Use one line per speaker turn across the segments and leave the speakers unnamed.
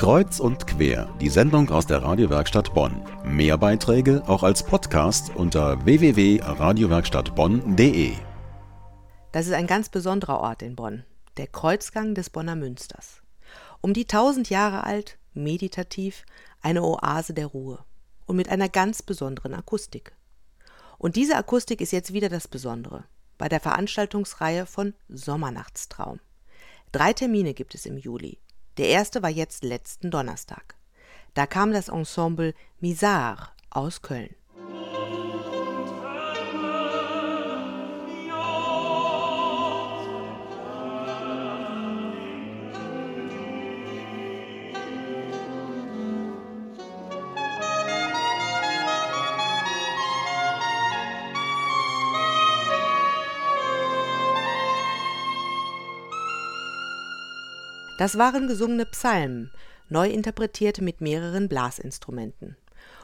Kreuz und quer, die Sendung aus der Radiowerkstatt Bonn. Mehr Beiträge auch als Podcast unter www.radiowerkstattbonn.de.
Das ist ein ganz besonderer Ort in Bonn, der Kreuzgang des Bonner Münsters. Um die tausend Jahre alt, meditativ, eine Oase der Ruhe und mit einer ganz besonderen Akustik. Und diese Akustik ist jetzt wieder das Besondere bei der Veranstaltungsreihe von Sommernachtstraum. Drei Termine gibt es im Juli. Der erste war jetzt letzten Donnerstag. Da kam das Ensemble Misar aus Köln. Das waren gesungene Psalmen, neu interpretiert mit mehreren Blasinstrumenten.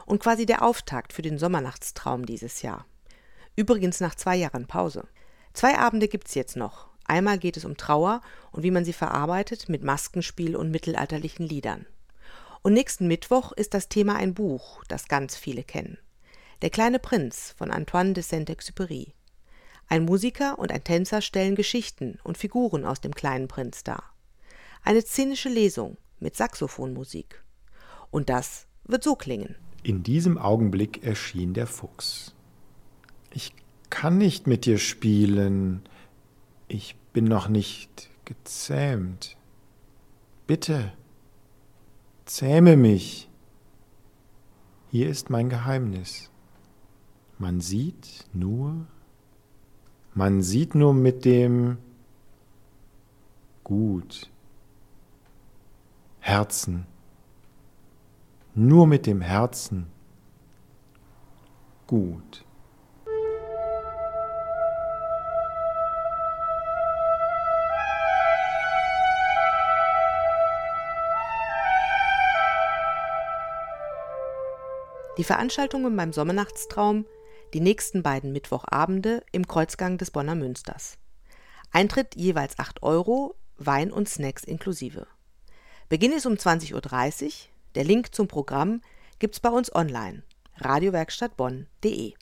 Und quasi der Auftakt für den Sommernachtstraum dieses Jahr. Übrigens nach zwei Jahren Pause. Zwei Abende gibt's jetzt noch. Einmal geht es um Trauer und wie man sie verarbeitet mit Maskenspiel und mittelalterlichen Liedern. Und nächsten Mittwoch ist das Thema ein Buch, das ganz viele kennen. Der kleine Prinz von Antoine de Saint-Exupéry. Ein Musiker und ein Tänzer stellen Geschichten und Figuren aus dem kleinen Prinz dar eine szenische Lesung mit Saxophonmusik. Und das wird so klingen.
In diesem Augenblick erschien der Fuchs. Ich kann nicht mit dir spielen. Ich bin noch nicht gezähmt. Bitte, zähme mich. Hier ist mein Geheimnis. Man sieht nur, man sieht nur mit dem Gut Herzen. Nur mit dem Herzen. Gut.
Die Veranstaltungen beim Sommernachtstraum, die nächsten beiden Mittwochabende im Kreuzgang des Bonner Münsters. Eintritt jeweils 8 Euro, Wein und Snacks inklusive. Beginn ist um 20.30 Uhr. Der Link zum Programm gibt's bei uns online. radiowerkstattbonn.de